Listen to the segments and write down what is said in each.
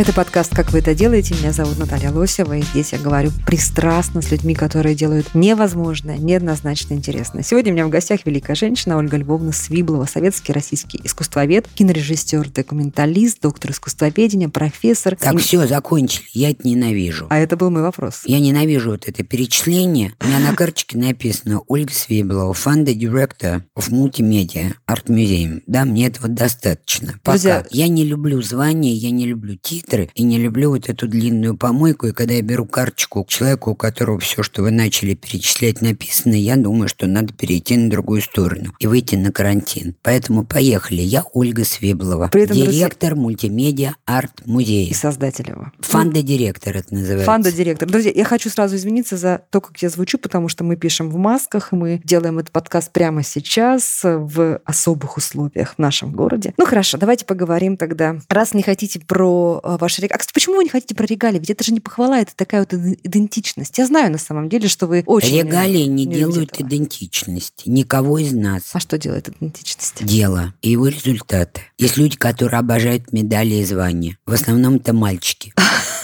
Это подкаст «Как вы это делаете?». Меня зовут Наталья Лосева, и здесь я говорю пристрастно с людьми, которые делают невозможное, неоднозначно интересное. Сегодня у меня в гостях великая женщина Ольга Львовна Свиблова, советский российский искусствовед, кинорежиссер, документалист, доктор искусствоведения, профессор. Так, И- все, закончили. Я это ненавижу. А это был мой вопрос. Я ненавижу вот это перечисление. У меня на карточке написано Ольга Свиблова, фанда директор Multimedia Art Museum. Да, мне этого достаточно. Пока. Друзья- Я не люблю звания, я не люблю титры и не люблю вот эту длинную помойку. И когда я беру карточку к человеку, у которого все, что вы начали перечислять, написано, я думаю, что надо перейти на другую сторону и выйти на карантин. Поэтому поехали. Я Ольга Свиблова, При этом, друзья- директор мультимедиа арт И создатель его. Фанда-директор это называется. Фанда-директор. Друзья, я хочу сразу извиниться за то, как я звучу, потому что мы пишем в масках, мы делаем этот подкаст прямо сейчас в особых условиях в нашем городе. Ну хорошо, давайте поговорим тогда. Раз не хотите про э, ваши регалии... А, почему вы не хотите про регалии? Ведь это же не похвала, это такая вот иде- идентичность. Я знаю на самом деле, что вы очень... Регалии не, любите делают этого. идентичности. Никого из нас. А что делает идентичность? Дело и его результаты. Есть люди, которые обожают медали и звания. В основном это мальчики.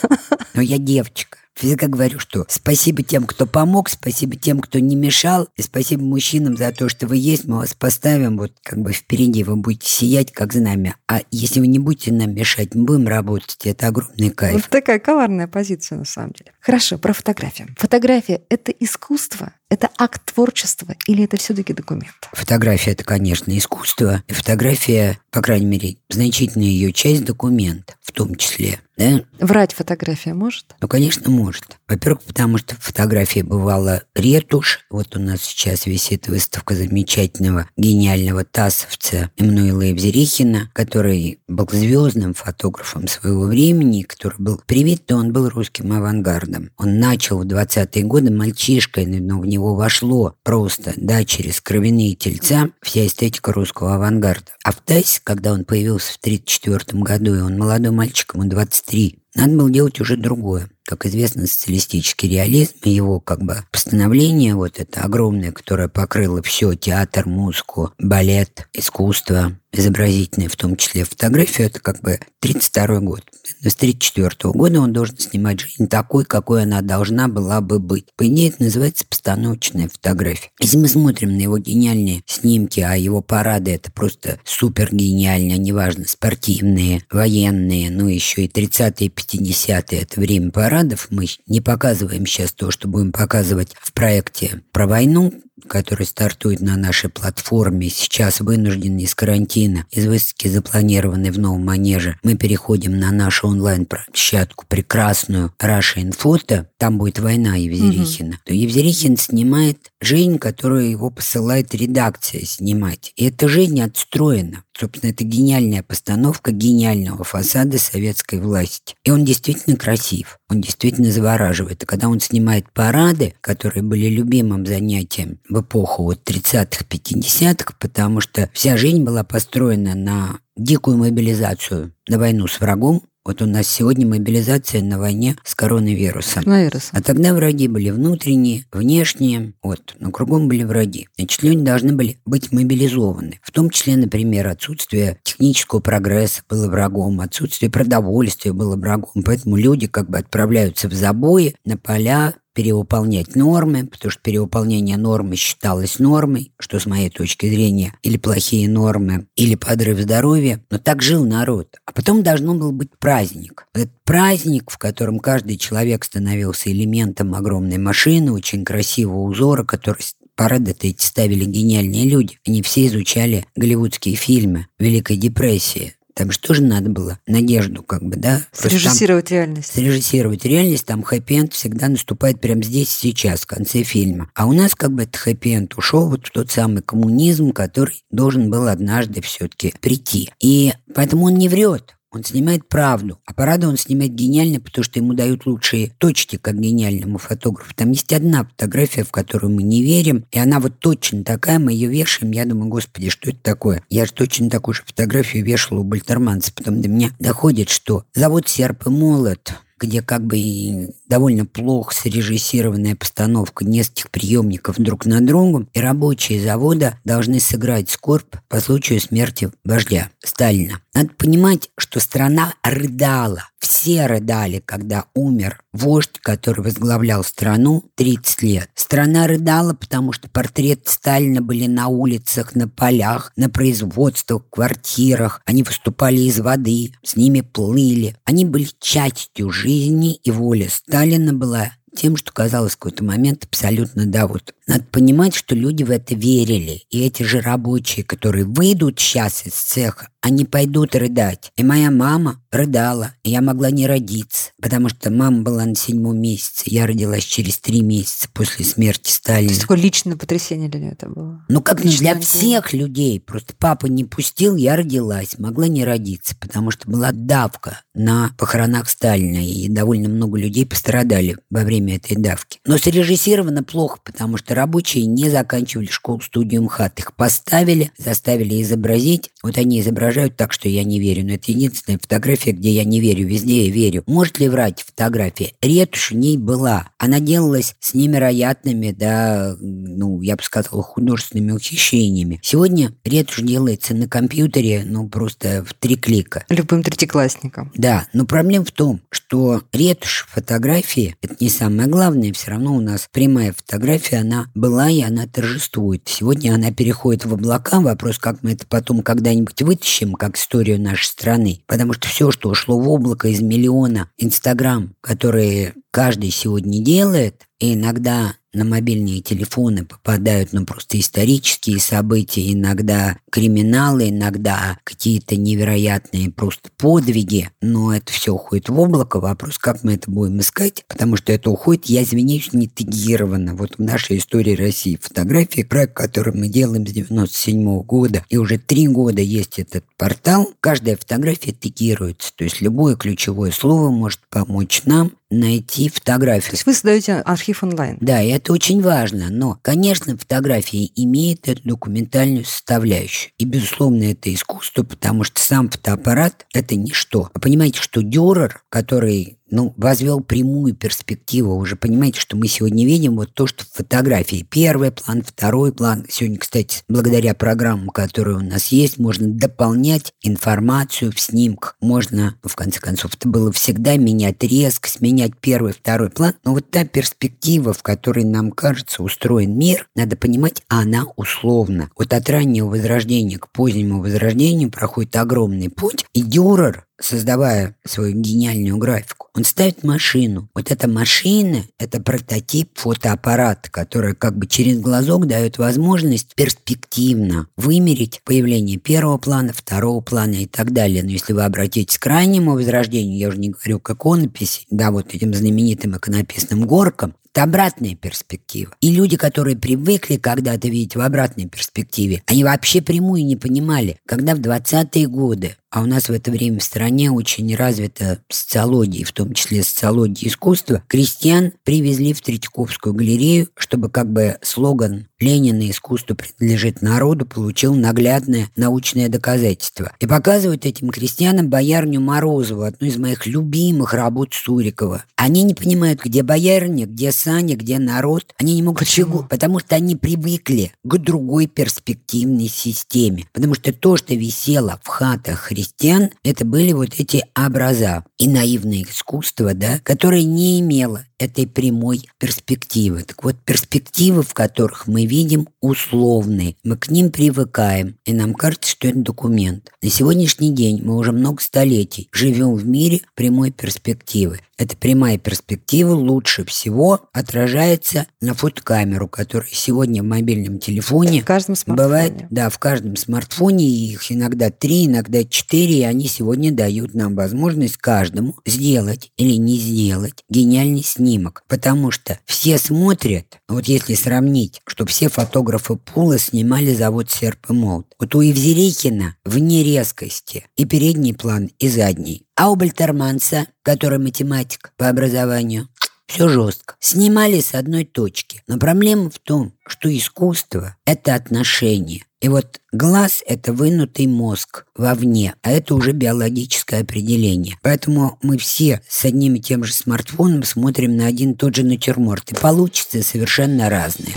Но я девочка. Всегда говорю, что спасибо тем, кто помог, спасибо тем, кто не мешал, и спасибо мужчинам за то, что вы есть, мы вас поставим вот как бы впереди, вы будете сиять как знамя. А если вы не будете нам мешать, мы будем работать, это огромный кайф. Вот такая коварная позиция на самом деле. Хорошо, про фотографию. Фотография – это искусство, это акт творчества или это все-таки документ? Фотография – это, конечно, искусство. И фотография, по крайней мере, значительная ее часть – документ в том числе. Да? Врать фотография может? Ну, конечно, может. Во-первых, потому что фотография бывала ретушь. Вот у нас сейчас висит выставка замечательного, гениального тассовца Эммануила Евзерихина, который был звездным фотографом своего времени, который был привит, то он был русским авангардом. Он начал в 20-е годы мальчишкой, но в него вошло просто, да, через кровяные тельца вся эстетика русского авангарда. А в Тайсе, когда он появился в 1934 году, и он молодой мальчик, ему 23, надо было делать уже другое. Как известно, социалистический реализм и его как бы постановление вот это огромное, которое покрыло все, театр, музыку, балет, искусство, изобразительное, в том числе фотографию, это как бы 32 год. С 34 года он должен снимать жизнь такой, какой она должна была бы быть. По идее, это называется постановочная фотография. Если мы смотрим на его гениальные снимки, а его парады это просто супер гениальные, неважно, спортивные, военные, ну еще и 30-е, 50-е, это время парадов. Мы не показываем сейчас то, что будем показывать в проекте про войну, который стартует на нашей платформе, сейчас вынуждены из карантина, из выставки, запланированной в новом манеже, мы переходим на нашу онлайн-площадку прекрасную Russia Photo, там будет война Евзерихина, то Евзерихин снимает жизнь, которую его посылает редакция снимать. И эта жизнь отстроена. Собственно, это гениальная постановка гениального фасада советской власти. И он действительно красив, он действительно завораживает. И когда он снимает парады, которые были любимым занятием в эпоху вот 30-х, 50-х, потому что вся жизнь была построена на дикую мобилизацию, на войну с врагом. Вот у нас сегодня мобилизация на войне с коронавирусом. Наверное. А тогда враги были внутренние, внешние, вот, но кругом были враги. Значит, люди должны были быть мобилизованы. В том числе, например, отсутствие технического прогресса было врагом, отсутствие продовольствия было врагом. Поэтому люди как бы отправляются в забои, на поля, перевыполнять нормы, потому что перевыполнение нормы считалось нормой, что с моей точки зрения или плохие нормы, или подрыв здоровья. Но так жил народ. А потом должно был быть праздник. Этот праздник, в котором каждый человек становился элементом огромной машины, очень красивого узора, который парады-то эти ставили гениальные люди. Они все изучали голливудские фильмы Великой депрессии. Там что же надо было? Надежду как бы, да? Там- Срежиссировать реальность. срежиссировать реальность, там хэппи-энд всегда наступает прямо здесь сейчас, в конце фильма. А у нас как бы этот хэппи-энд ушел вот в тот самый коммунизм, который должен был однажды все-таки прийти. И поэтому он не врет. Он снимает правду. А парада он снимает гениально, потому что ему дают лучшие точки, как гениальному фотографу. Там есть одна фотография, в которую мы не верим, и она вот точно такая, мы ее вешаем, я думаю, господи, что это такое? Я же точно такую же фотографию вешала у Бальтерманца. Потом до меня доходит, что завод «Серп и молот», где как бы и довольно плохо срежиссированная постановка нескольких приемников друг на другу, и рабочие завода должны сыграть скорбь по случаю смерти вождя Сталина. Надо понимать, что страна рыдала. Все рыдали, когда умер вождь, который возглавлял страну 30 лет. Страна рыдала, потому что портреты Сталина были на улицах, на полях, на производствах, квартирах. Они выступали из воды, с ними плыли. Они были частью жизни и воли Сталина была тем, что казалось в какой-то момент абсолютно да, вот надо понимать, что люди в это верили. И эти же рабочие, которые выйдут сейчас из цеха, они пойдут рыдать. И моя мама рыдала, и я могла не родиться, потому что мама была на седьмом месяце. Я родилась через три месяца после смерти Сталина. То есть такое личное потрясение для нее это было? Ну, как Личное для всех людей. Просто папа не пустил, я родилась. Могла не родиться, потому что была давка на похоронах Сталина, и довольно много людей пострадали во время этой давки. Но срежиссировано плохо, потому что рабочие не заканчивали школу-студию МХАТ. Их поставили, заставили изобразить. Вот они изображают так, что я не верю. Но это единственная фотография, где я не верю. Везде я верю. Может ли врать фотография? Ретушь в ней была. Она делалась с невероятными, да, ну, я бы сказал, художественными ухищрениями. Сегодня ретушь делается на компьютере, ну, просто в три клика. Любым третьеклассником. Да, но проблема в том, что ретушь фотографии – это не самое главное. Все равно у нас прямая фотография, она была и она торжествует. Сегодня она переходит в облака. Вопрос, как мы это потом когда-нибудь вытащим, как историю нашей страны. Потому что все, что ушло в облако из миллиона Инстаграм, которые каждый сегодня делает, и иногда на мобильные телефоны попадают ну, просто исторические события, иногда криминалы, иногда какие-то невероятные просто подвиги, но это все уходит в облако. Вопрос, как мы это будем искать, потому что это уходит, я извиняюсь, не тегировано. Вот в нашей истории России фотографии, проект, который мы делаем с 97 -го года, и уже три года есть этот портал, каждая фотография тегируется, то есть любое ключевое слово может помочь нам найти фотографию. То есть вы создаете архив онлайн? Да, и это очень важно. Но, конечно, фотография имеет эту документальную составляющую. И, безусловно, это искусство, потому что сам фотоаппарат – это ничто. Вы понимаете, что Дюрер, который ну, возвел прямую перспективу. Вы уже понимаете, что мы сегодня видим вот то, что в фотографии. Первый план, второй план. Сегодня, кстати, благодаря программам, которые у нас есть, можно дополнять информацию в снимках. Можно, ну, в конце концов, это было всегда менять резкость, менять первый, второй план. Но вот та перспектива, в которой нам кажется устроен мир, надо понимать, она условна. Вот от раннего возрождения к позднему возрождению проходит огромный путь. И Дюрер создавая свою гениальную графику, он ставит машину. Вот эта машина – это прототип фотоаппарата, который как бы через глазок дает возможность перспективно вымерить появление первого плана, второго плана и так далее. Но если вы обратитесь к крайнему возрождению, я уже не говорю к иконописи, да, вот этим знаменитым иконописным горкам, это обратная перспектива. И люди, которые привыкли когда-то видеть в обратной перспективе, они вообще прямую не понимали, когда в 20-е годы а у нас в это время в стране очень развита социология, в том числе социология искусства, крестьян привезли в Третьяковскую галерею, чтобы как бы слоган «Ленина искусство принадлежит народу» получил наглядное научное доказательство. И показывают этим крестьянам боярню Морозову, одну из моих любимых работ Сурикова. Они не понимают, где боярня, где Саня, где народ. Они не могут Почему? Потому что они привыкли к другой перспективной системе. Потому что то, что висело в хатах христиан это были вот эти образа и наивное искусство, да, которое не имело этой прямой перспективы. Так вот, перспективы, в которых мы видим, условные. Мы к ним привыкаем, и нам кажется, что это документ. На сегодняшний день мы уже много столетий живем в мире прямой перспективы. Эта прямая перспектива лучше всего отражается на фотокамеру, которая сегодня в мобильном телефоне в каждом смартфоне. бывает, да, в каждом смартфоне их иногда три, иногда четыре, и они сегодня дают нам возможность каждому сделать или не сделать гениальный снимок снимок, потому что все смотрят, вот если сравнить, что все фотографы Пула снимали завод «Серп и молот». Вот у Евзерихина вне резкости и передний план, и задний. А у Бальтерманса, который математик по образованию, все жестко. Снимали с одной точки. Но проблема в том, что искусство – это отношение. И вот глаз – это вынутый мозг вовне, а это уже биологическое определение. Поэтому мы все с одним и тем же смартфоном смотрим на один и тот же натюрморт, и получится совершенно разное.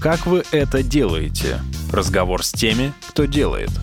Как вы это делаете? Разговор с теми, кто делает –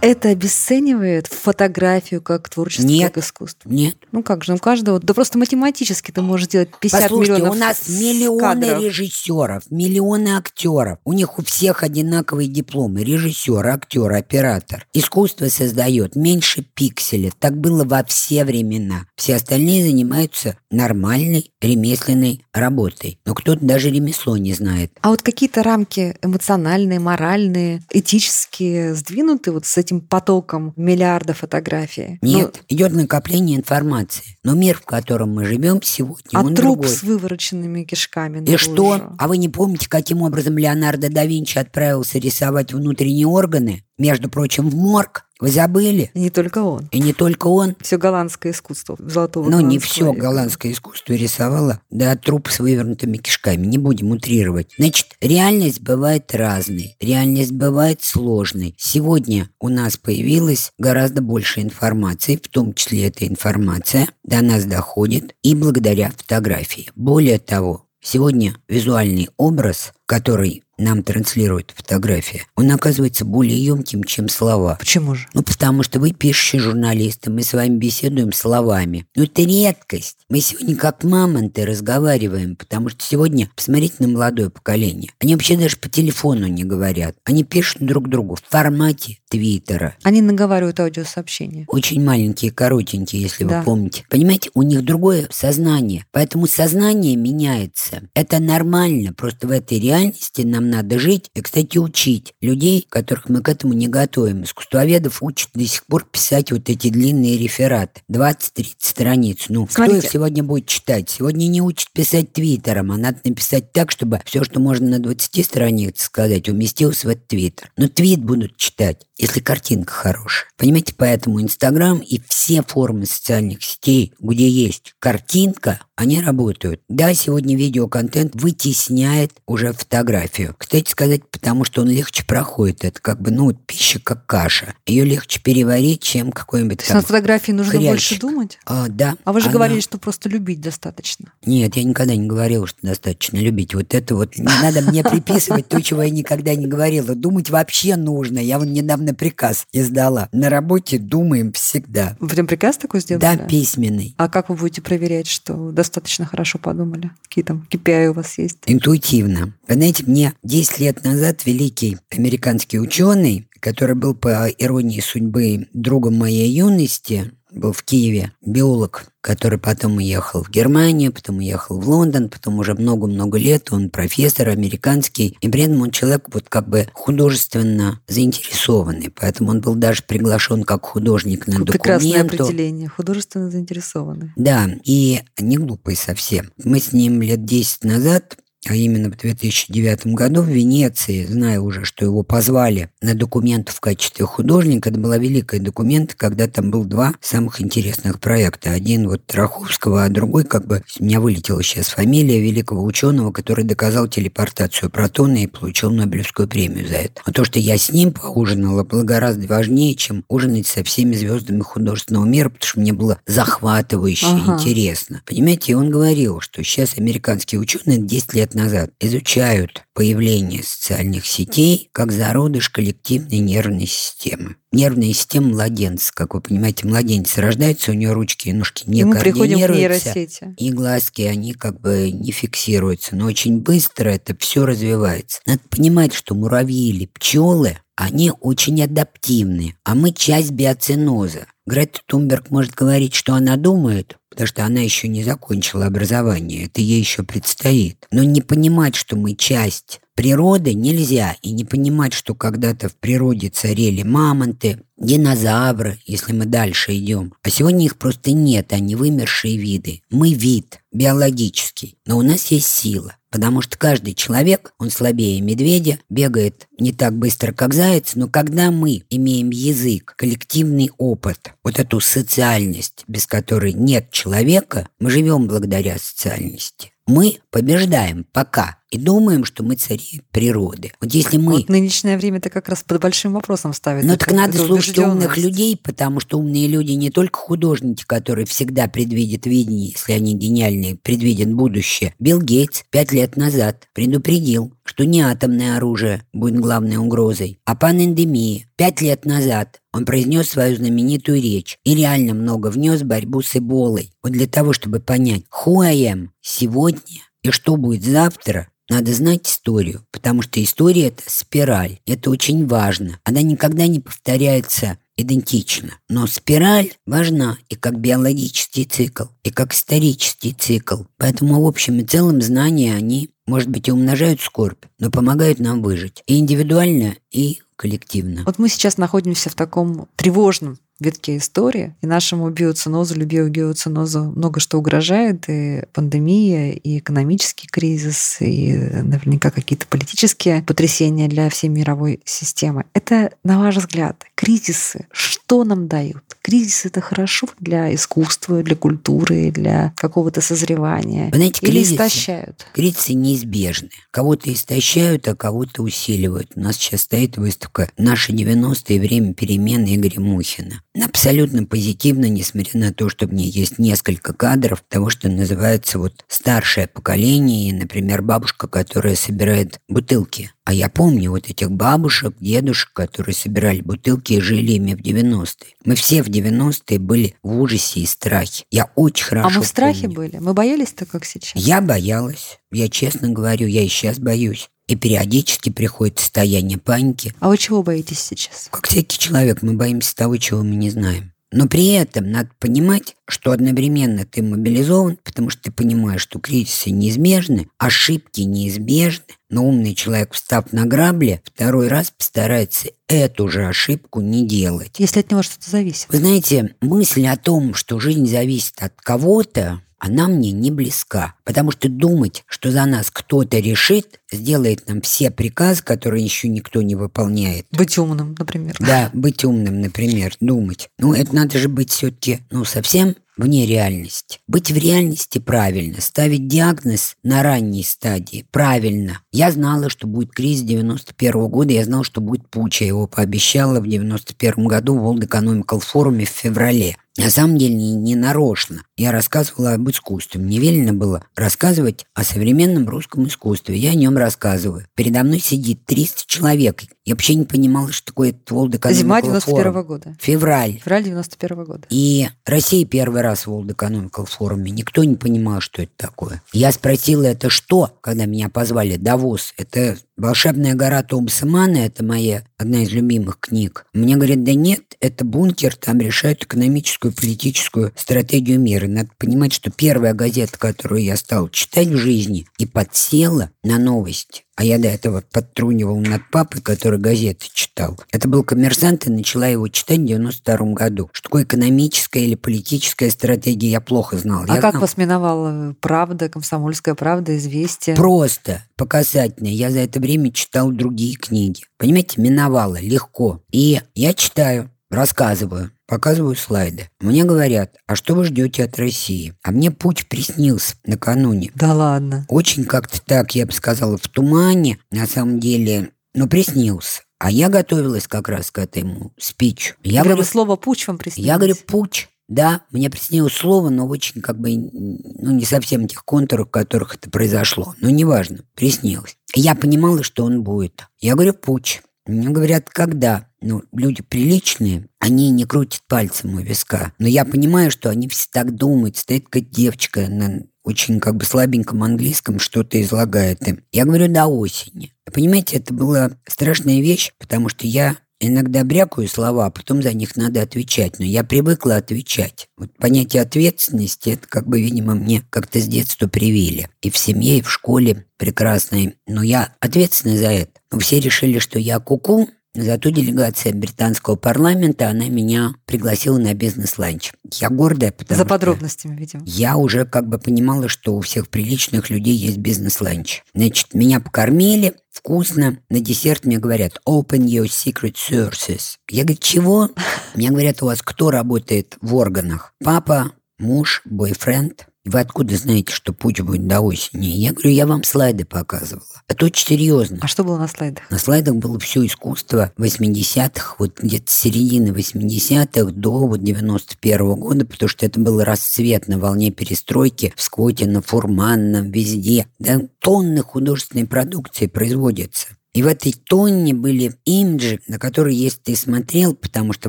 это обесценивает фотографию как творчество, нет, как искусство? Нет. Ну как же, у каждого, да просто математически ты можешь сделать 50 Послушайте, миллионов у нас миллионы кадров. режиссеров, миллионы актеров. У них у всех одинаковые дипломы. Режиссер, актер, оператор. Искусство создает меньше пикселя. Так было во все времена. Все остальные занимаются нормальной ремесленной работой. Но кто-то даже ремесло не знает. А вот какие-то рамки эмоциональные, моральные, этические сдвинуты вот с этим этим потоком миллиарда фотографий? Нет, ну, идет накопление информации. Но мир, в котором мы живем сегодня, а он труп другой. с вывороченными кишками. И что? А вы не помните, каким образом Леонардо да Винчи отправился рисовать внутренние органы? Между прочим, в морг. Вы забыли? И не только он. И не только он. Все голландское искусство золотого Ну, не все века. голландское искусство рисовало, да, труп с вывернутыми кишками. Не будем утрировать. Значит, реальность бывает разной. Реальность бывает сложной. Сегодня у нас появилось гораздо больше информации, в том числе эта информация до нас доходит и благодаря фотографии. Более того, сегодня визуальный образ, который нам транслирует фотография, он оказывается более емким, чем слова. Почему же? Ну, потому что вы пишущие журналисты, мы с вами беседуем словами. Ну, это редкость. Мы сегодня как мамонты разговариваем, потому что сегодня, посмотрите на молодое поколение, они вообще даже по телефону не говорят. Они пишут друг другу в формате Твиттера. Они наговаривают аудиосообщения. Очень маленькие, коротенькие, если Да. вы помните. Понимаете, у них другое сознание. Поэтому сознание меняется. Это нормально. Просто в этой реальности нам надо жить и, кстати, учить людей, которых мы к этому не готовим. Искусствоведов учат до сих пор писать вот эти длинные рефераты. 20-30 страниц. Ну, кто Смотрите. их сегодня будет читать? Сегодня не учат писать твиттером, а надо написать так, чтобы все, что можно на 20 страницах сказать, уместилось в этот твиттер. Но твит будут читать, если картинка хорошая. Понимаете, поэтому Инстаграм и все формы социальных сетей, где есть картинка, они работают. Да, сегодня видеоконтент вытесняет уже фотографию. Кстати сказать, потому что он легче проходит. Это как бы, ну, пища как каша. Ее легче переварить, чем какой-нибудь То есть на фотографии нужно больше хрящик. думать? А, да. А вы же Она- говорили, что просто любить достаточно. Нет, я никогда не говорила, что достаточно любить. Вот это вот не надо мне приписывать то, чего я никогда не говорила. Думать вообще нужно. Я вот недавно приказ издала. На работе думаем всегда. Вы прям приказ такой сделали? Да, письменный. А как вы будете проверять, что достаточно хорошо подумали? Какие там KPI у вас есть? Интуитивно. Вы знаете, мне 10 лет назад великий американский ученый, который был по иронии судьбы другом моей юности, был в Киеве, биолог, который потом уехал в Германию, потом уехал в Лондон, потом уже много-много лет он профессор американский, и при этом он человек вот как бы художественно заинтересованный, поэтому он был даже приглашен как художник на Прекрасное документу. определение. Художественно заинтересованы. Да, и не глупый совсем. Мы с ним лет 10 назад а именно в 2009 году в Венеции, зная уже, что его позвали на документ в качестве художника, это была великая документ, когда там был два самых интересных проекта. Один вот Раховского, а другой как бы, у меня вылетела сейчас фамилия великого ученого, который доказал телепортацию протона и получил Нобелевскую премию за это. А то, что я с ним поужинала, было гораздо важнее, чем ужинать со всеми звездами художественного мира, потому что мне было захватывающе Ага. интересно. Понимаете, и он говорил, что сейчас американские ученые 10 лет назад изучают появление социальных сетей как зародыш коллективной нервной системы. Нервная система младенца, как вы понимаете, младенец рождается, у него ручки и ножки не И мы к координируются. нейросети. И глазки, они как бы не фиксируются. Но очень быстро это все развивается. Надо понимать, что муравьи или пчелы, они очень адаптивны, а мы часть биоценоза. Грета Тумберг может говорить, что она думает, потому что она еще не закончила образование, это ей еще предстоит. Но не понимать, что мы часть природы нельзя и не понимать, что когда-то в природе царели мамонты, динозавры, если мы дальше идем. А сегодня их просто нет, они вымершие виды. Мы вид, биологический, но у нас есть сила. Потому что каждый человек, он слабее медведя, бегает не так быстро, как заяц, но когда мы имеем язык, коллективный опыт, вот эту социальность, без которой нет человека, мы живем благодаря социальности. Мы побеждаем пока и думаем, что мы цари природы. Вот если мы... Вот нынешнее время это как раз под большим вопросом ставит. Ну так надо слушать умных людей, потому что умные люди не только художники, которые всегда предвидят видение, если они гениальные, предвидят будущее. Билл Гейтс пять лет назад предупредил, что не атомное оружие будет главной угрозой, а панэндемия. Пять лет назад он произнес свою знаменитую речь и реально много внес в борьбу с эболой. Вот для того, чтобы понять, who I am сегодня и что будет завтра, надо знать историю, потому что история – это спираль. Это очень важно. Она никогда не повторяется идентично. Но спираль важна и как биологический цикл, и как исторический цикл. Поэтому в общем и целом знания, они, может быть, и умножают скорбь, но помогают нам выжить. И индивидуально, и коллективно. Вот мы сейчас находимся в таком тревожном витке истории, и нашему биоцинозу или биогеоцинозу много что угрожает, и пандемия, и экономический кризис, и наверняка какие-то политические потрясения для всей мировой системы. Это, на ваш взгляд, кризисы, что нам дают? Кризис — это хорошо для искусства, для культуры, для какого-то созревания? Вы знаете, Или кризисы, истощают? Кризисы неизбежны. Кого-то истощают, а кого-то усиливают. У нас сейчас стоит выставка «Наши 90-е. Время перемен» Игоря Мухина абсолютно позитивно, несмотря на то, что в ней есть несколько кадров того, что называется вот старшее поколение, например, бабушка, которая собирает бутылки. А я помню вот этих бабушек, дедушек, которые собирали бутылки и жили ими в 90-е. Мы все в 90-е были в ужасе и страхе. Я очень хорошо А мы в страхе помню. были? Мы боялись так, как сейчас? Я боялась. Я честно говорю, я и сейчас боюсь. И периодически приходит состояние паники. А вы чего боитесь сейчас? Как всякий человек, мы боимся того, чего мы не знаем. Но при этом надо понимать, что одновременно ты мобилизован, потому что ты понимаешь, что кризисы неизбежны, ошибки неизбежны, но умный человек, встав на грабли, второй раз постарается эту же ошибку не делать. Если от него что-то зависит. Вы знаете, мысль о том, что жизнь зависит от кого-то, она мне не близка. Потому что думать, что за нас кто-то решит, сделает нам все приказы, которые еще никто не выполняет. Быть умным, например. Да, быть умным, например, думать. Ну, это надо же быть все-таки, ну, совсем вне реальности. Быть в реальности правильно, ставить диагноз на ранней стадии правильно. Я знала, что будет кризис 91 года, я знала, что будет путь, его пообещала в 91 году в World Economical Forum в феврале. На самом деле не, не нарочно. Я рассказывала об искусстве. Мне велено было рассказывать о современном русском искусстве. Я о нем рассказываю. Передо мной сидит 300 человек. Я вообще не понимала, что такое World Economic Зима Forum. 91 года. Февраль. Февраль 91 года. И Россия первый раз в World Economical Forum. Никто не понимал, что это такое. Я спросила, это что, когда меня позвали? Давос. Это «Волшебная гора Томаса Мана», это моя одна из любимых книг. Мне говорят, да нет, это бункер, там решают экономическую, политическую стратегию мира. Надо понимать, что первая газета, которую я стал читать в жизни и подсела на новости, а я до этого подтрунивал над папой, который газеты читал. Это был «Коммерсант», и начала его читать в 92 году. Что такое экономическая или политическая стратегия, я плохо знал. А я как знал, вас миновала правда, комсомольская правда, известие? Просто, показательно. Я за это время читал другие книги. Понимаете, миновало, легко. И я читаю, рассказываю, показываю слайды. Мне говорят, а что вы ждете от России? А мне путь приснился накануне. Да ладно. Очень как-то так, я бы сказала, в тумане, на самом деле, но приснился. А я готовилась как раз к этому спичу. Я Прямо говорю, слово «пуч» вам приснилось? я говорю, путь. Да, мне приснилось слово, но очень как бы, ну, не совсем тех контуров, в которых это произошло. Но неважно, приснилось. Я понимала, что он будет. Я говорю, путь. Мне говорят, когда? Ну, люди приличные, они не крутят пальцем у виска. Но я понимаю, что они все так думают. Стоит какая-то девочка на очень как бы слабеньком английском что-то излагает им. Я говорю, до осени. Понимаете, это была страшная вещь, потому что я Иногда брякаю слова, а потом за них надо отвечать. Но я привыкла отвечать. Вот понятие ответственности, это как бы, видимо, мне как-то с детства привили. И в семье, и в школе прекрасной. Но я ответственна за это. Но все решили, что я куку, Зато делегация британского парламента, она меня пригласила на бизнес-ланч. Я гордая, потому За что подробностями, видимо. я уже как бы понимала, что у всех приличных людей есть бизнес-ланч. Значит, меня покормили, вкусно. На десерт мне говорят, open your secret sources. Я говорю, чего? Мне говорят, у вас кто работает в органах? Папа, муж, бойфренд. Вы откуда знаете, что путь будет до осени? Я говорю, я вам слайды показывала. Это очень серьезно. А что было на слайдах? На слайдах было все искусство 80-х, вот где-то с середины 80-х до вот 91-го года, потому что это был расцвет на волне перестройки в Скотте, на Фурманном, везде. Да, тонны художественной продукции производятся. И в этой тонне были имиджи, на которые, если ты смотрел, потому что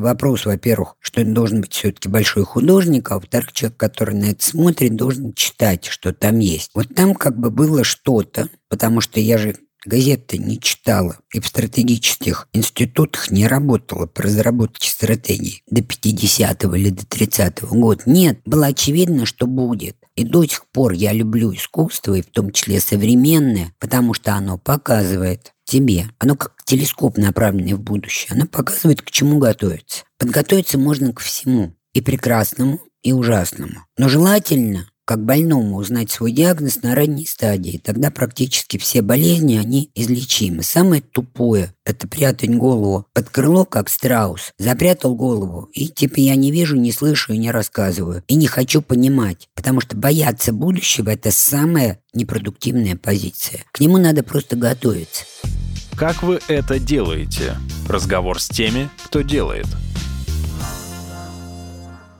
вопрос, во-первых, что это должен быть все-таки большой художник, а во-вторых, человек, который на это смотрит, должен читать, что там есть. Вот там как бы было что-то, потому что я же газеты не читала и в стратегических институтах не работала по разработке стратегий до 50-го или до 30-го года. Нет, было очевидно, что будет. И до сих пор я люблю искусство, и в том числе современное, потому что оно показывает тебе. Оно как телескоп, направленный в будущее. Оно показывает, к чему готовиться. Подготовиться можно ко всему. И прекрасному, и ужасному. Но желательно как больному узнать свой диагноз на ранней стадии. Тогда практически все болезни, они излечимы. Самое тупое – это прятать голову под крыло, как страус. Запрятал голову, и типа я не вижу, не слышу и не рассказываю. И не хочу понимать, потому что бояться будущего – это самая непродуктивная позиция. К нему надо просто готовиться. Как вы это делаете? Разговор с теми, кто делает.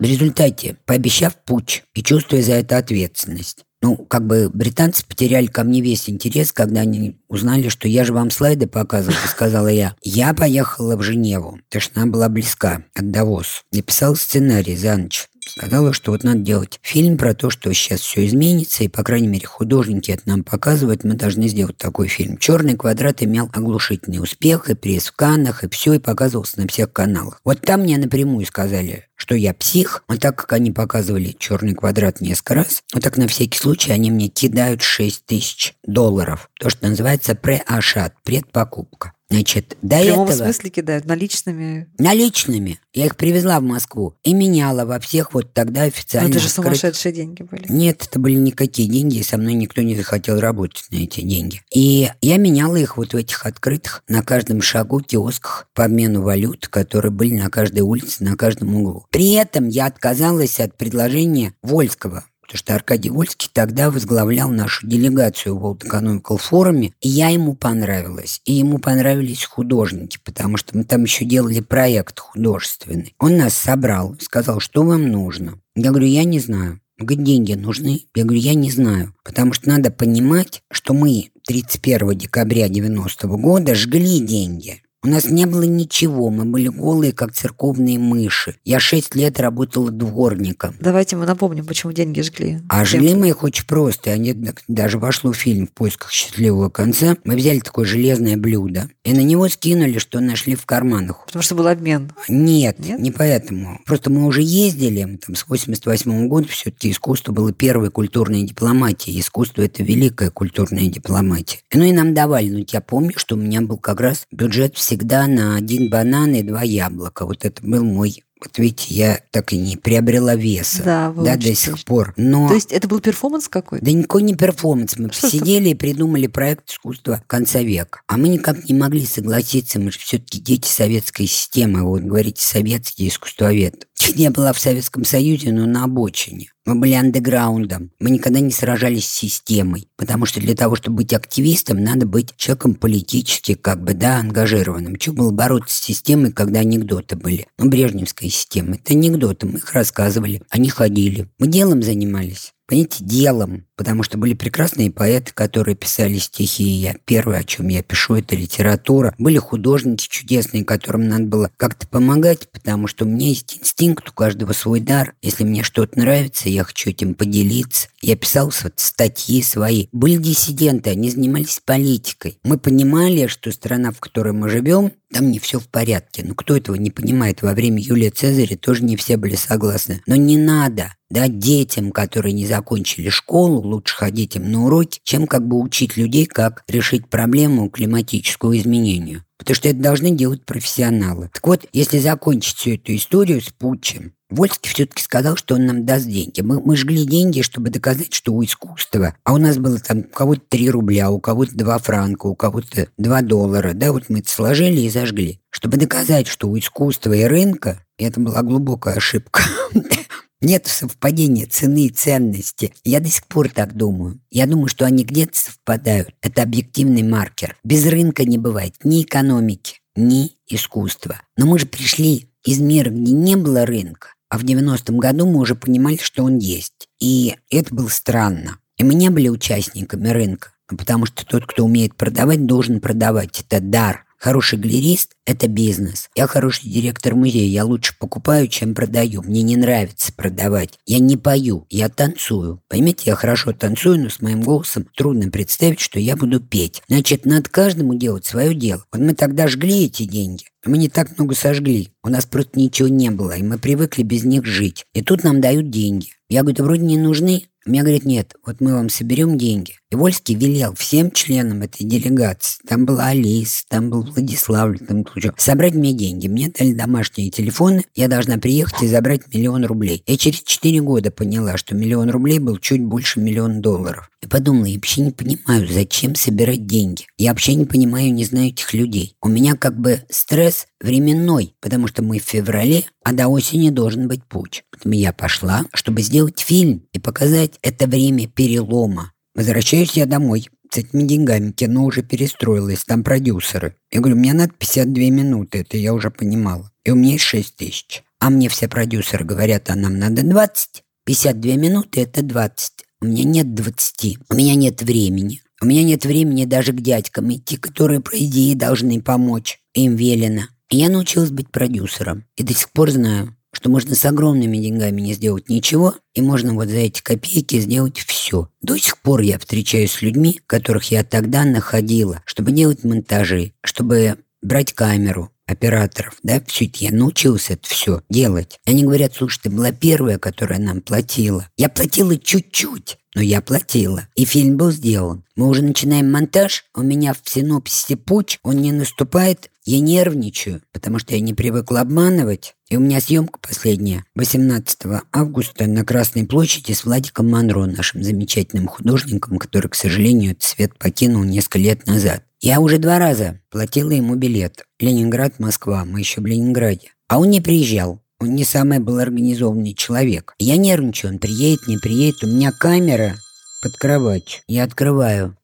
В результате, пообещав путь и чувствуя за это ответственность, ну, как бы британцы потеряли ко мне весь интерес, когда они узнали, что я же вам слайды показывала, сказала я. Я поехала в Женеву, она была близка от Давос. Написала сценарий за ночь. Сказала, что вот надо делать фильм про то, что сейчас все изменится, и, по крайней мере, художники это нам показывают, мы должны сделать такой фильм. «Черный квадрат» имел оглушительный успех, и пресс в Каннах, и все, и показывался на всех каналах. Вот там мне напрямую сказали, что я псих, но так как они показывали «Черный квадрат» несколько раз, вот так на всякий случай они мне кидают 6 тысяч долларов. То, что называется пре-ашат, предпокупка. Значит, до В прямом этого... смысле кидают наличными. Наличными. Я их привезла в Москву и меняла во всех вот тогда официально это же сумасшедшие деньги были. Нет, это были никакие деньги, и со мной никто не захотел работать на эти деньги. И я меняла их вот в этих открытых, на каждом шагу киосках по обмену валют, которые были на каждой улице, на каждом углу. При этом я отказалась от предложения Вольского, потому что Аркадий Вольский тогда возглавлял нашу делегацию в World Economical Forum, и я ему понравилась. И ему понравились художники, потому что мы там еще делали проект художественный. Он нас собрал, сказал, что вам нужно. Я говорю, я не знаю. Говорит, деньги нужны? Я говорю, я не знаю. Потому что надо понимать, что мы 31 декабря 90 года жгли деньги. У нас не было ничего, мы были голые, как церковные мыши. Я шесть лет работала дворником. Давайте мы напомним, почему деньги жгли. А жгли мы их очень просто. Они даже вошло в фильм «В поисках счастливого конца». Мы взяли такое железное блюдо и на него скинули, что нашли в карманах. Потому что был обмен. Нет, Нет? не поэтому. Просто мы уже ездили, там с 88 года все-таки искусство было первой культурной дипломатией. Искусство – это великая культурная дипломатия. Ну и нам давали. Ну, я помню, что у меня был как раз бюджет всегда на один банан и два яблока. Вот это был мой... Вот видите, я так и не приобрела веса. Да, да, до сих пор. Но... То есть это был перформанс какой-то? Да никакой не перформанс. Мы Что ж посидели и придумали проект искусства конца века. А мы никак не могли согласиться. Мы же все-таки дети советской системы. Вот говорите, советский искусствовед. Я была в Советском Союзе, но на обочине. Мы были андеграундом. Мы никогда не сражались с системой. Потому что для того, чтобы быть активистом, надо быть человеком политически, как бы, да, ангажированным. Чего было бороться с системой, когда анекдоты были? Ну, Брежневская система. Это анекдоты. Мы их рассказывали. Они ходили. Мы делом занимались. Понимаете, делом, потому что были прекрасные поэты, которые писали стихи. Я первое, о чем я пишу, это литература. Были художники чудесные, которым надо было как-то помогать, потому что у меня есть инстинкт, у каждого свой дар. Если мне что-то нравится, я хочу этим поделиться. Я писал статьи свои. Были диссиденты, они занимались политикой. Мы понимали, что страна, в которой мы живем, там не все в порядке. Ну, кто этого не понимает? Во время Юлия Цезаря тоже не все были согласны. Но не надо да, детям, которые не закончили школу, лучше ходить им на уроки, чем как бы учить людей, как решить проблему климатического изменения. Потому что это должны делать профессионалы. Так вот, если закончить всю эту историю с путчем, Вольский все-таки сказал, что он нам даст деньги. Мы, мы жгли деньги, чтобы доказать, что у искусства. А у нас было там у кого-то 3 рубля, у кого-то 2 франка, у кого-то 2 доллара. Да, вот мы это сложили и зажгли. Чтобы доказать, что у искусства и рынка, и это была глубокая ошибка, нет совпадения цены и ценности. Я до сих пор так думаю. Я думаю, что они где-то совпадают. Это объективный маркер. Без рынка не бывает ни экономики, ни искусства. Но мы же пришли из мира, где не было рынка. А в 90-м году мы уже понимали, что он есть. И это было странно. И мы не были участниками рынка. Потому что тот, кто умеет продавать, должен продавать. Это дар. Хороший галерист – это бизнес. Я хороший директор музея, я лучше покупаю, чем продаю. Мне не нравится продавать. Я не пою, я танцую. Поймите, я хорошо танцую, но с моим голосом трудно представить, что я буду петь. Значит, надо каждому делать свое дело. Вот мы тогда жгли эти деньги. Мы не так много сожгли. У нас просто ничего не было, и мы привыкли без них жить. И тут нам дают деньги. Я говорю, да вроде не нужны. Мне говорят, нет, вот мы вам соберем деньги. И Вольский велел всем членам этой делегации, там была Алис, там был Владислав, там Ключев, собрать мне деньги. Мне дали домашние телефоны, я должна приехать и забрать миллион рублей. Я через 4 года поняла, что миллион рублей был чуть больше миллиона долларов. И подумала, я вообще не понимаю, зачем собирать деньги. Я вообще не понимаю, не знаю этих людей. У меня как бы стресс временной, потому что мы в феврале, а до осени должен быть путь. Поэтому я пошла, чтобы сделать фильм и показать это время перелома. Возвращаюсь я домой с этими деньгами. Кино уже перестроилось, там продюсеры. Я говорю, мне надо 52 минуты, это я уже понимала. И у меня есть 6 тысяч. А мне все продюсеры говорят, а нам надо 20. 52 минуты – это 20. У меня нет 20. У меня нет времени. У меня нет времени даже к дядькам идти, которые, по идее, должны помочь. Им велено. Я научилась быть продюсером. И до сих пор знаю, что можно с огромными деньгами не сделать ничего, и можно вот за эти копейки сделать все. До сих пор я встречаюсь с людьми, которых я тогда находила, чтобы делать монтажи, чтобы брать камеру, операторов, да, все это я научился это все делать. Они говорят, слушай, ты была первая, которая нам платила. Я платила чуть-чуть, но я платила. И фильм был сделан. Мы уже начинаем монтаж, у меня в синопсисе путь, он не наступает, я нервничаю, потому что я не привыкла обманывать. И у меня съемка последняя, 18 августа на Красной площади с Владиком Монро, нашим замечательным художником, который, к сожалению, этот свет покинул несколько лет назад. Я уже два раза платила ему билет. Ленинград, Москва, мы еще в Ленинграде. А он не приезжал. Он не самый был организованный человек. Я нервничаю, он приедет, не приедет. У меня камера под кроватью. Я открываю.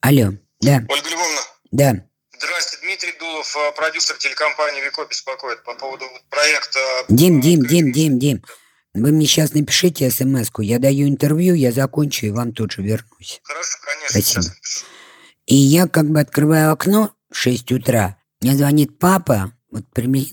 Алло, да. Ольга Львовна. Да. Здравствуйте, Дмитрий Дулов, э, продюсер телекомпании «Вико» беспокоит по поводу проекта... Дим, Дим, Дим, Дим, Дим. Вы мне сейчас напишите смс -ку. Я даю интервью, я закончу и вам тут же вернусь. Хорошо, конечно. Спасибо. И я как бы открываю окно в 6 утра. Мне звонит папа, вот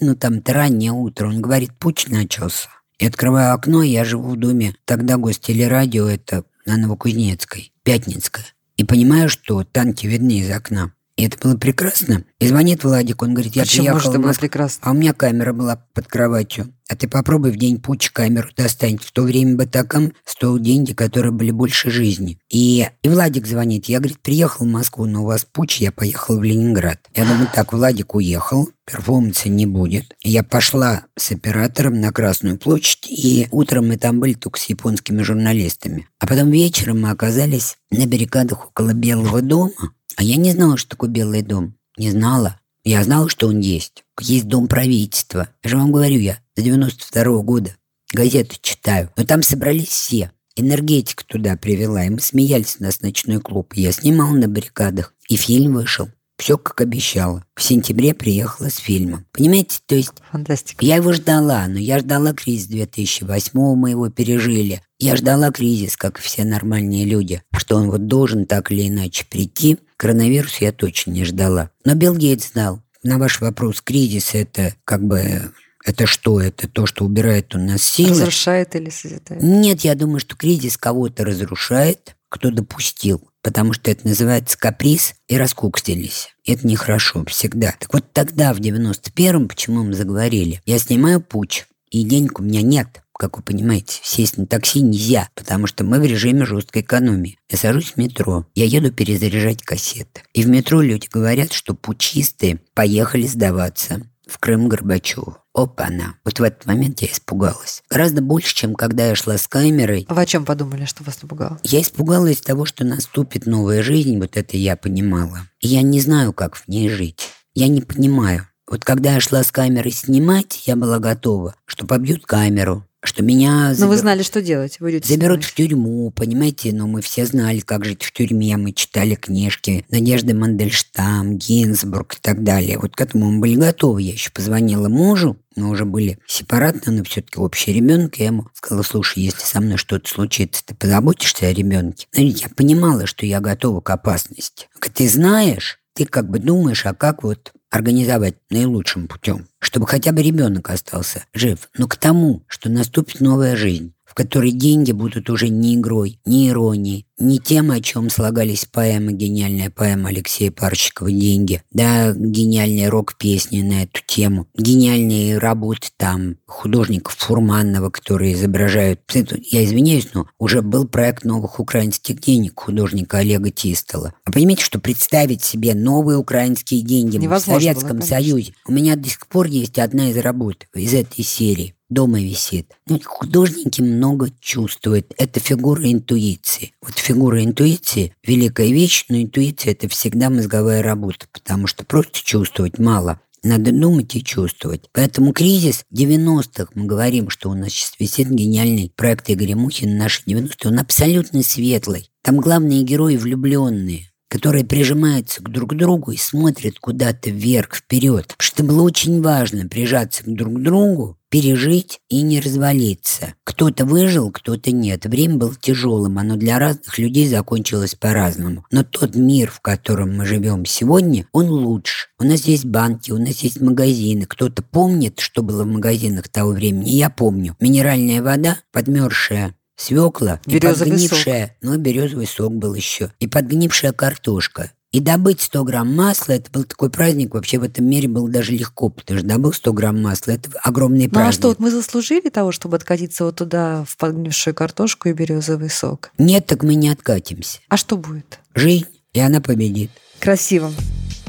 ну, там раннее утро. Он говорит, путь начался. И открываю окно, я живу в доме. Тогда гостелерадио это на Новокузнецкой, Пятницкая. И понимаю, что танки видны из окна. И это было прекрасно. И звонит Владик, он говорит, я Почему приехал может, это было прекрасно? А у меня камера была под кроватью. А ты попробуй в день путь камеру достань. В то время батакам стоил деньги, которые были больше жизни. И, и Владик звонит. Я, говорит, приехал в Москву, но у вас путь, я поехал в Ленинград. Я думаю, так, Владик уехал, перформанса не будет. Я пошла с оператором на Красную площадь, и утром мы там были только с японскими журналистами. А потом вечером мы оказались на баррикадах около Белого дома. А я не знала, что такое Белый дом. Не знала. Я знала, что он есть. Есть дом правительства. Я же вам говорю, я с 92 -го года газеты читаю. Но там собрались все. Энергетика туда привела, и мы смеялись, у нас ночной клуб. Я снимал на баррикадах, и фильм вышел. Все как обещала. В сентябре приехала с фильмом. Понимаете, то есть Фантастика. я его ждала, но я ждала кризис 2008 мы его пережили. Я ждала кризис, как и все нормальные люди, что он вот должен так или иначе прийти. Коронавирус я точно не ждала. Но Билл Гейтс знал. На ваш вопрос, кризис это как бы это что? Это то, что убирает у нас силы? Разрушает или созидает? Нет, я думаю, что кризис кого-то разрушает, кто допустил. Потому что это называется каприз и раскукстились. Это нехорошо всегда. Так вот тогда, в 91-м, почему мы заговорили? Я снимаю путь, и денег у меня нет. Как вы понимаете, сесть на такси нельзя, потому что мы в режиме жесткой экономии. Я сажусь в метро, я еду перезаряжать кассеты. И в метро люди говорят, что пучистые поехали сдаваться в Крым Горбачеву. Опа-на. Вот в этот момент я испугалась. Гораздо больше, чем когда я шла с камерой. А вы о чем подумали, что вас напугало? Я испугалась того, что наступит новая жизнь, вот это я понимала. И я не знаю, как в ней жить. Я не понимаю. Вот когда я шла с камерой снимать, я была готова, что побьют камеру, что меня... Но забер- вы знали, что делать. Вы идете Заберут в тюрьму, понимаете, но мы все знали, как жить в тюрьме, мы читали книжки Надежды Мандельштам, Гинзбург и так далее. Вот к этому мы были готовы. Я еще позвонила мужу, мы уже были сепаратно, но все-таки общий ребенок. Я ему сказала, слушай, если со мной что-то случится, ты позаботишься о ребенке? Знаете, я понимала, что я готова к опасности. Ты знаешь, ты как бы думаешь, а как вот организовать наилучшим путем, чтобы хотя бы ребенок остался жив, но к тому, что наступит новая жизнь, в которой деньги будут уже не игрой, не иронией, не тем, о чем слагались поэмы, гениальная поэма Алексея Парщикова «Деньги», да, гениальные рок-песни на эту тему, гениальные работы там художников Фурманова, которые изображают... Я извиняюсь, но уже был проект новых украинских денег художника Олега Тистола. А понимаете, что представить себе новые украинские деньги в Невозможно Советском было, конечно. Союзе? У меня до сих пор есть одна из работ из этой серии. Дома висит. Ну, художники много чувствуют. Это фигура интуиции. Вот фигура интуиции – великая вещь, но интуиция – это всегда мозговая работа, потому что просто чувствовать мало. Надо думать и чувствовать. Поэтому кризис 90-х, мы говорим, что у нас сейчас висит гениальный проект Игоря Мухина «Наши 90-е», он абсолютно светлый. Там главные герои влюбленные которые прижимаются к друг другу и смотрят куда-то вверх, вперед. Что было очень важно прижаться к друг другу, пережить и не развалиться. Кто-то выжил, кто-то нет. Время было тяжелым, оно для разных людей закончилось по-разному. Но тот мир, в котором мы живем сегодня, он лучше. У нас есть банки, у нас есть магазины. Кто-то помнит, что было в магазинах того времени? Я помню. Минеральная вода, подмерзшая свекла и Березовый подгнившая, ну, березовый сок был еще, и подгнившая картошка. И добыть 100 грамм масла, это был такой праздник, вообще в этом мире было даже легко, потому что добыл 100 грамм масла, это огромный Ну праздник. а что, вот мы заслужили того, чтобы откатиться вот туда, в подгнившую картошку и березовый сок? Нет, так мы не откатимся. А что будет? Жизнь, и она победит. Красиво.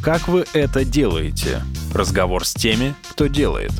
Как вы это делаете? Разговор с теми, кто делает.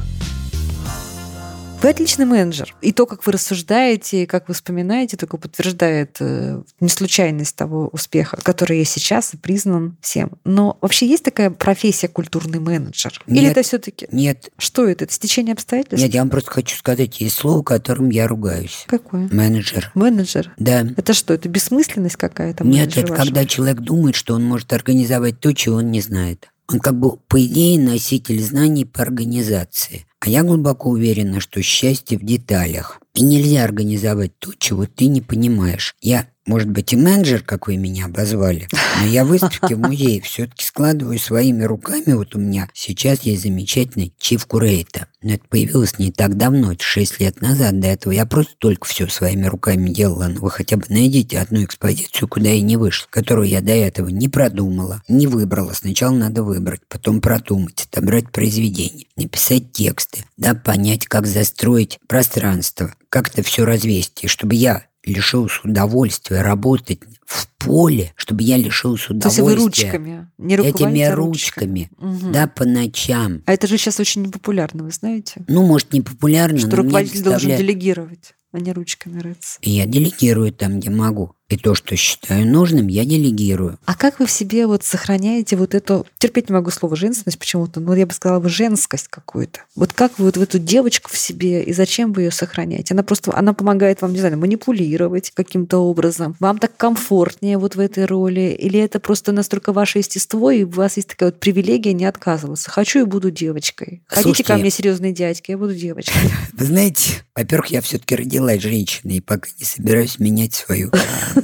Вы отличный менеджер. И то, как вы рассуждаете, как вы вспоминаете, только подтверждает э, неслучайность того успеха, который есть сейчас и признан всем. Но вообще есть такая профессия культурный менеджер? Или Нет. это все-таки... Нет, Что это? Это стечение обстоятельств? нет, я вам просто хочу сказать, есть слово, которым я ругаюсь. Какое? Менеджер. Менеджер? Да. Это что? Это бессмысленность какая-то? Нет, это вашего? когда человек думает, что он может организовать то, чего он не знает. Он как бы, по идее, носитель знаний по организации. А я глубоко уверена, что счастье в деталях. И нельзя организовать то, чего ты не понимаешь. Я, может быть, и менеджер, как вы меня обозвали, но я выставки в музее все-таки складываю своими руками. Вот у меня сейчас есть замечательный Чиф Курейта. Но это появилось не так давно, это 6 лет назад. До этого я просто только все своими руками делала. Но вы хотя бы найдите одну экспозицию, куда я не вышла, которую я до этого не продумала, не выбрала. Сначала надо выбрать, потом продумать, отобрать произведение, написать тексты, да, понять, как застроить пространство, как это все развести, чтобы я лишился удовольствия работать в поле, чтобы я лишился То есть вы удовольствия ручками, не этими а ручками, Мгм. да, по ночам. А это же сейчас очень непопулярно, вы знаете? Ну, может, не популярно, Что но руководитель должен заставляет- делегировать, а не ручками рыться. Я делегирую там, где могу. И то, что считаю нужным, я делегирую. А как вы в себе вот сохраняете вот эту, терпеть не могу слово женственность почему-то, но я бы сказала бы женскость какую-то. Вот как вы вот в эту девочку в себе и зачем вы ее сохраняете? Она просто, она помогает вам, не знаю, манипулировать каким-то образом. Вам так комфортнее вот в этой роли? Или это просто настолько ваше естество, и у вас есть такая вот привилегия не отказываться? Хочу и буду девочкой. Слушайте, ко мне серьезные дядьки, я буду девочкой. Вы знаете, во-первых, я все-таки родилась женщиной, и пока не собираюсь менять свою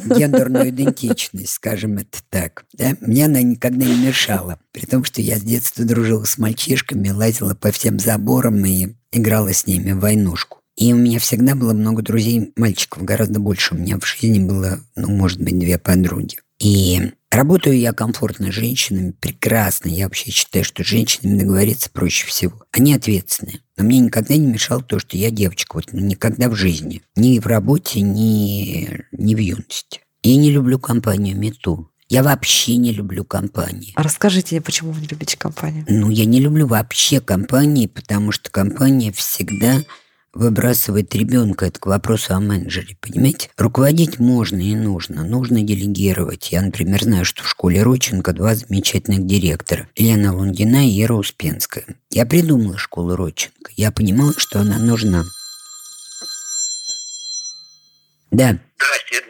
гендерную идентичность, скажем это так. Да? Мне она никогда не мешала. При том, что я с детства дружила с мальчишками, лазила по всем заборам и играла с ними в войнушку. И у меня всегда было много друзей, мальчиков гораздо больше. У меня в жизни было, ну, может быть, две подруги. И работаю я комфортно с женщинами, прекрасно. Я вообще считаю, что с женщинами договориться проще всего. Они ответственные. Но мне никогда не мешало то, что я девочка. Вот никогда в жизни. Ни в работе, ни, ни в юности. Я не люблю компанию Мету. Я вообще не люблю компании. А расскажите мне, почему вы не любите компанию? Ну, я не люблю вообще компании, потому что компания всегда выбрасывает ребенка. Это к вопросу о менеджере, понимаете? Руководить можно и нужно. Нужно делегировать. Я, например, знаю, что в школе Роченко два замечательных директора. Лена Лундина и Ира Успенская. Я придумала школу Роченко. Я понимала, что она нужна. Да. Здрасте,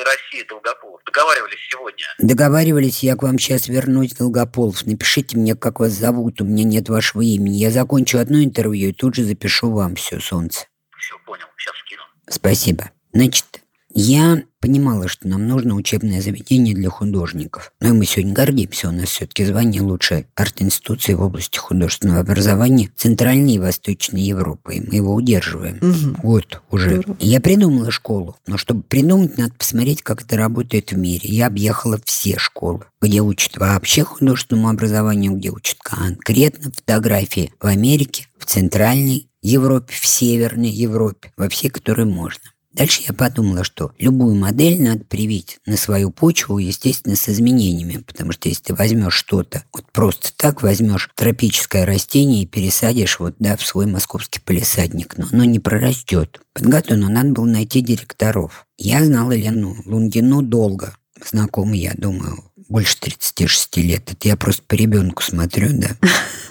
неизвестная Россия Долгополов. Договаривались сегодня. Договаривались, я к вам сейчас вернусь, Долгополов. Напишите мне, как вас зовут, у меня нет вашего имени. Я закончу одно интервью и тут же запишу вам все, солнце. Все, понял, сейчас скину. Спасибо. Значит, я понимала, что нам нужно учебное заведение для художников. Но мы сегодня гордимся, у нас все-таки звание лучшей арт-институции в области художественного образования Центральной и Восточной Европы, и мы его удерживаем. Мгм. Вот уже. Здорово. Я придумала школу, но чтобы придумать, надо посмотреть, как это работает в мире. Я объехала все школы, где учат вообще художественному образованию, где учат конкретно фотографии в Америке, в Центральной Европе, в Северной Европе, во все, которые можно. Дальше я подумала, что любую модель надо привить на свою почву, естественно, с изменениями. Потому что если ты возьмешь что-то, вот просто так возьмешь тропическое растение и пересадишь вот, да, в свой московский полисадник, но оно не прорастет. Подготовлено, надо было найти директоров. Я знала Лену Лундину долго. Знакомы, я думаю, больше 36 лет. Это я просто по ребенку смотрю, да.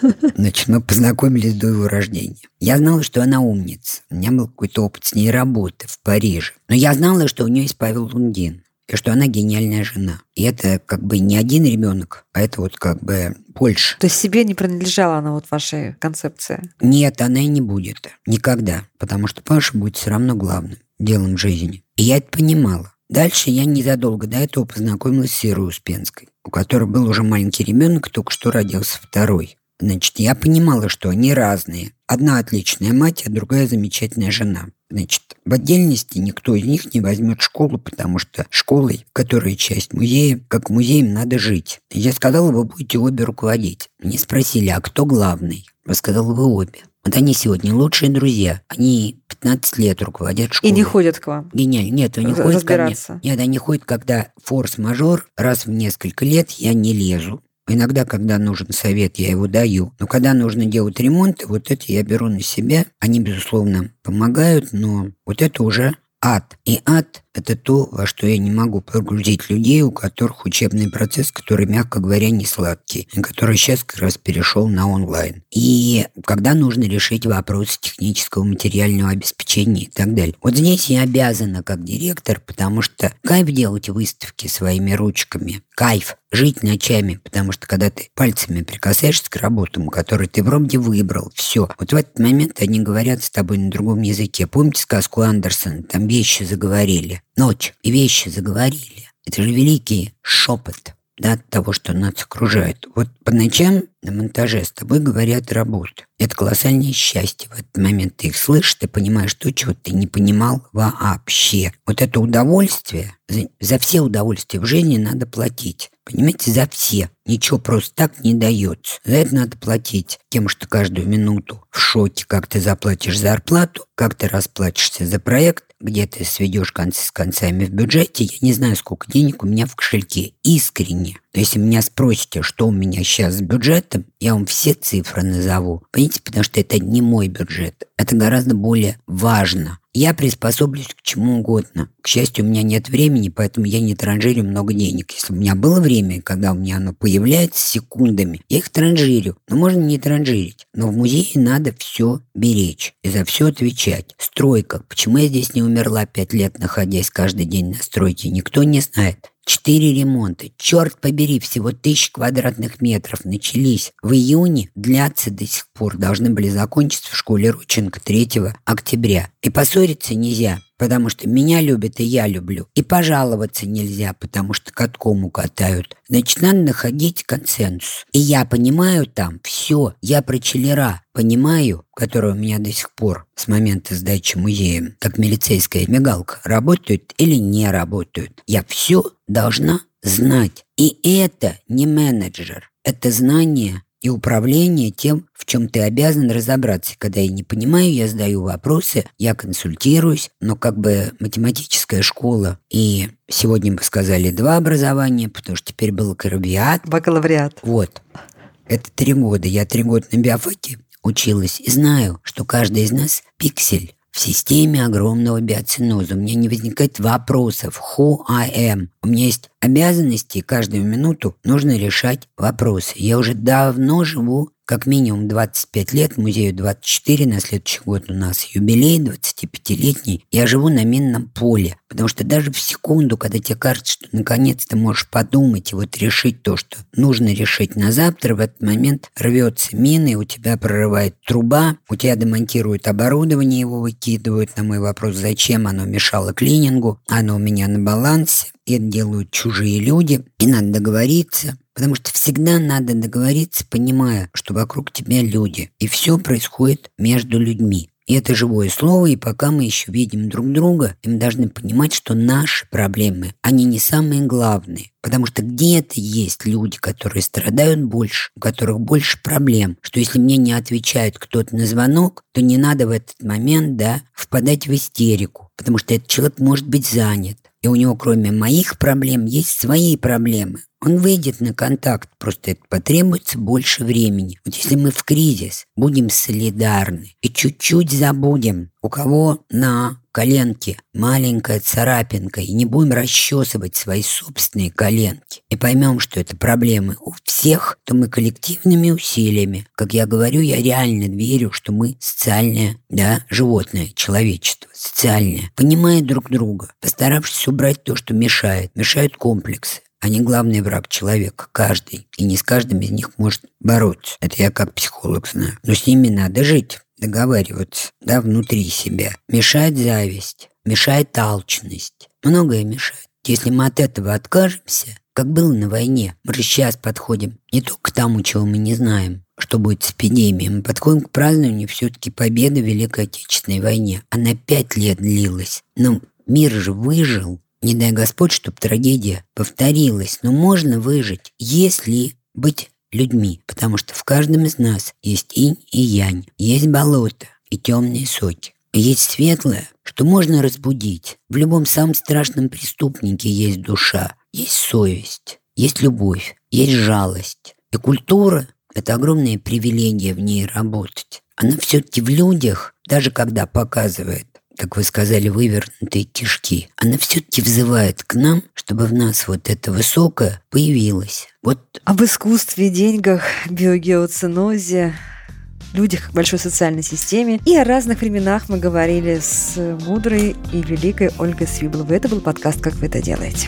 Значит, мы познакомились до его рождения. Я знала, что она умница. У меня был какой-то опыт с ней работы в Париже. Но я знала, что у нее есть Павел Лундин. И что она гениальная жена. И это как бы не один ребенок, а это вот как бы больше. То есть себе не принадлежала она вот вашей концепции? Нет, она и не будет. Никогда. Потому что Паша будет все равно главным делом жизни. И я это понимала. Дальше я незадолго до этого познакомилась с Ирой Успенской, у которой был уже маленький ребенок, только что родился второй. Значит, я понимала, что они разные. Одна отличная мать, а другая замечательная жена. Значит, в отдельности никто из них не возьмет школу, потому что школой, которая часть музея, как музеем надо жить. Я сказала, вы будете обе руководить. Мне спросили, а кто главный? Я сказала, вы обе. Вот они сегодня лучшие друзья. Они 15 лет руководят И школой. не ходят к вам? Гениально. Нет, они ходят ко мне. Нет, они ходят, когда форс-мажор, раз в несколько лет я не лезу. Иногда, когда нужен совет, я его даю. Но когда нужно делать ремонт, вот это я беру на себя. Они, безусловно, помогают, но вот это уже ад. И ад – это то, во что я не могу прогрузить людей, у которых учебный процесс, который, мягко говоря, не сладкий, и который сейчас как раз перешел на онлайн. И когда нужно решить вопросы технического материального обеспечения и так далее. Вот здесь я обязана как директор, потому что кайф делать выставки своими ручками, кайф жить ночами, потому что когда ты пальцами прикасаешься к работам, которые ты вроде выбрал, все. Вот в этот момент они говорят с тобой на другом языке. Помните сказку Андерсона? Там вещи заговорили. Ночь. И вещи заговорили. Это же великий шепот да, от того, что нас окружает. Вот по ночам на монтаже с тобой говорят работа. Это колоссальное счастье. В этот момент ты их слышишь, ты понимаешь то, чего ты не понимал вообще. Вот это удовольствие, за, за все удовольствия в жизни надо платить. Понимаете, за все. Ничего просто так не дается. За это надо платить тем, что каждую минуту в шоке, как ты заплатишь зарплату, как ты расплатишься за проект, где ты сведешь концы с концами в бюджете. Я не знаю, сколько денег у меня в кошельке. Искренне. Но если меня спросите, что у меня сейчас с бюджетом, я вам все цифры назову. Понимаете, потому что это не мой бюджет. Это гораздо более важно. Я приспособлюсь к чему угодно. К счастью, у меня нет времени, поэтому я не транжирю много денег. Если у меня было время, когда у меня оно появляется секундами, я их транжирю. Но можно не транжирить. Но в музее надо все беречь и за все отвечать. Стройка. Почему я здесь не умерла пять лет, находясь каждый день на стройке, никто не знает. Четыре ремонта. Черт побери, всего тысяч квадратных метров начались. В июне длятся до сих пор. Должны были закончиться в школе Рученко 3 октября. И поссориться нельзя потому что меня любят и я люблю. И пожаловаться нельзя, потому что катком укатают. Значит, надо находить консенсус. И я понимаю там все. Я про Челлера понимаю, которая у меня до сих пор с момента сдачи музея, как милицейская мигалка, работают или не работают. Я все должна знать. И это не менеджер. Это знание и управление тем, в чем ты обязан разобраться. Когда я не понимаю, я задаю вопросы, я консультируюсь, но как бы математическая школа и сегодня бы сказали два образования, потому что теперь был бакалавриат. Бакалавриат. Вот. Это три года. Я три года на биофаке училась и знаю, что каждый из нас пиксель в системе огромного биоциноза. У меня не возникает вопросов who I am. У меня есть обязанности, и каждую минуту нужно решать вопросы. Я уже давно живу как минимум 25 лет, музею 24, на следующий год у нас юбилей 25-летний. Я живу на минном поле, потому что даже в секунду, когда тебе кажется, что наконец ты можешь подумать и вот решить то, что нужно решить на завтра, в этот момент рвется мина, и у тебя прорывает труба, у тебя демонтируют оборудование, его выкидывают. На мой вопрос, зачем оно мешало клинингу, оно у меня на балансе, это делают чужие люди, и надо договориться. Потому что всегда надо договориться, понимая, что вокруг тебя люди. И все происходит между людьми. И это живое слово, и пока мы еще видим друг друга, мы должны понимать, что наши проблемы, они не самые главные. Потому что где-то есть люди, которые страдают больше, у которых больше проблем, что если мне не отвечает кто-то на звонок, то не надо в этот момент, да, впадать в истерику, потому что этот человек может быть занят. И у него, кроме моих проблем, есть свои проблемы. Он выйдет на контакт, просто это потребуется больше времени. Вот если мы в кризис будем солидарны и чуть-чуть забудем, у кого на коленке маленькая царапинка, и не будем расчесывать свои собственные коленки, и поймем, что это проблемы у всех, то мы коллективными усилиями, как я говорю, я реально верю, что мы социальное, да, животное, человечество, социальное, понимая друг друга, постаравшись убрать то, что мешает, мешают комплексы, они главный враг человека, каждый. И не с каждым из них может бороться. Это я как психолог знаю. Но с ними надо жить, договариваться, да, внутри себя. Мешает зависть, мешает алчность. Многое мешает. Если мы от этого откажемся, как было на войне, мы же сейчас подходим не только к тому, чего мы не знаем, что будет с эпидемией. Мы подходим к празднованию все-таки победы в Великой Отечественной войне. Она пять лет длилась. Но мир же выжил не дай Господь, чтобы трагедия повторилась, но можно выжить, если быть людьми, потому что в каждом из нас есть инь и янь, есть болото и темные соки. Есть светлое, что можно разбудить. В любом самом страшном преступнике есть душа, есть совесть, есть любовь, есть жалость. И культура – это огромная привилегия в ней работать. Она все-таки в людях, даже когда показывает как вы сказали, вывернутые кишки, она все-таки взывает к нам, чтобы в нас вот это высокое появилось. Вот. Об искусстве, деньгах, биогеоцинозе, людях как большой социальной системе и о разных временах мы говорили с мудрой и великой Ольгой Свибловой. Это был подкаст «Как вы это делаете».